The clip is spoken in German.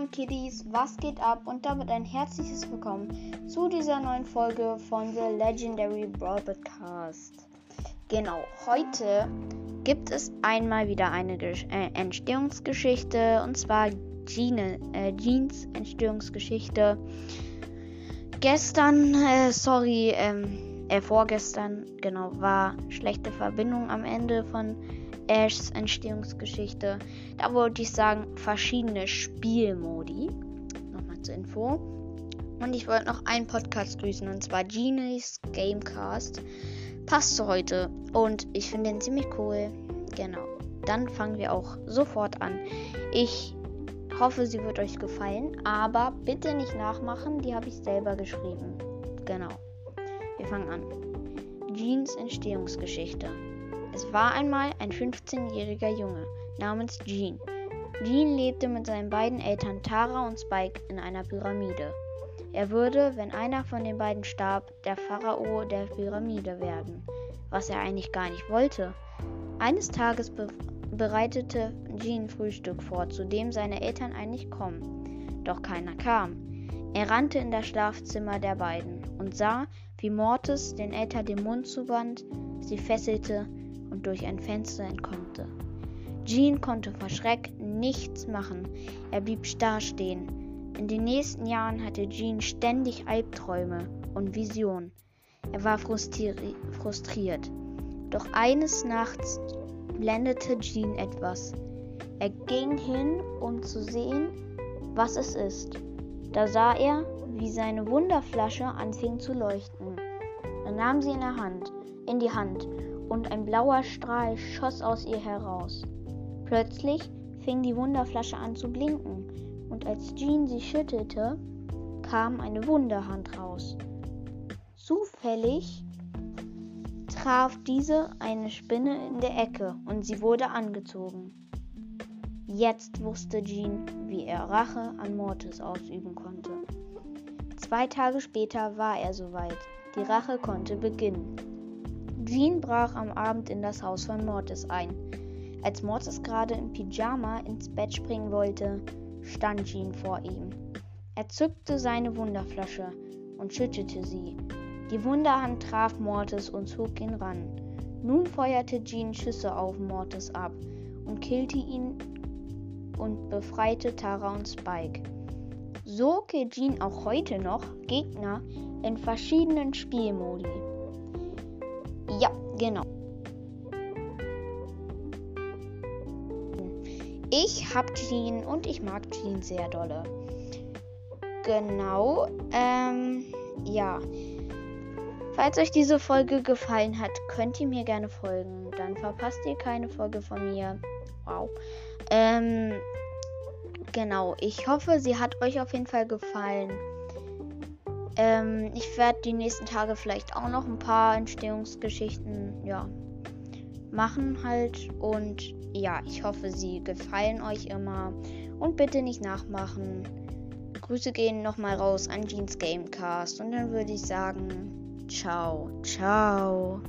moin Kiddies, was geht ab und damit ein herzliches Willkommen zu dieser neuen Folge von The Legendary Broadcast. Genau, heute gibt es einmal wieder eine Gesch äh, Entstehungsgeschichte und zwar Gene, äh, Jeans Entstehungsgeschichte. Gestern, äh, sorry, ähm, äh, vorgestern, genau, war schlechte Verbindung am Ende von Ashs Entstehungsgeschichte. Da wollte ich sagen, verschiedene Spielmodi. Nochmal zur Info. Und ich wollte noch einen Podcast grüßen, und zwar Genies Gamecast. Passt zu heute. Und ich finde den ziemlich cool. Genau. Dann fangen wir auch sofort an. Ich hoffe, sie wird euch gefallen. Aber bitte nicht nachmachen, die habe ich selber geschrieben. Genau. Wir fangen an. Jeans Entstehungsgeschichte. Es war einmal ein 15-jähriger Junge namens Jean. Jean lebte mit seinen beiden Eltern Tara und Spike in einer Pyramide. Er würde, wenn einer von den beiden starb, der Pharao der Pyramide werden, was er eigentlich gar nicht wollte. Eines Tages be bereitete Jean Frühstück vor, zu dem seine Eltern eigentlich kommen. Doch keiner kam. Er rannte in das Schlafzimmer der beiden und sah, wie Mortis den Eltern den Mund zuband, sie fesselte und durch ein Fenster entkommte. Jean konnte vor Schreck nichts machen. Er blieb starr stehen. In den nächsten Jahren hatte Jean ständig Albträume und Visionen. Er war frustriert. Doch eines Nachts blendete Jean etwas. Er ging hin, um zu sehen, was es ist. Da sah er, wie seine Wunderflasche anfing zu leuchten. Er nahm sie in, Hand, in die Hand und ein blauer Strahl schoss aus ihr heraus. Plötzlich fing die Wunderflasche an zu blinken, und als Jean sie schüttelte, kam eine Wunderhand raus. Zufällig traf diese eine Spinne in der Ecke und sie wurde angezogen. Jetzt wusste Jean, wie er Rache an Mortis ausüben konnte. Zwei Tage später war er soweit. Die Rache konnte beginnen. Jean brach am Abend in das Haus von Mortis ein. Als Mortis gerade im Pyjama ins Bett springen wollte, stand Jean vor ihm. Er zückte seine Wunderflasche und schüttete sie. Die Wunderhand traf Mortis und zog ihn ran. Nun feuerte Jean Schüsse auf Mortis ab und killte ihn und befreite Tara und Spike. So killt Jean auch heute noch Gegner in verschiedenen Spielmodi. Genau. Ich hab Jean und ich mag Jean sehr dolle. Genau. Ähm, ja. Falls euch diese Folge gefallen hat, könnt ihr mir gerne folgen. Dann verpasst ihr keine Folge von mir. Wow. Ähm, genau. Ich hoffe, sie hat euch auf jeden Fall gefallen. Ähm, ich werde die nächsten Tage vielleicht auch noch ein paar Entstehungsgeschichten, ja, machen halt. Und ja, ich hoffe, sie gefallen euch immer. Und bitte nicht nachmachen. Grüße gehen nochmal raus an Jeans Gamecast. Und dann würde ich sagen, ciao, ciao.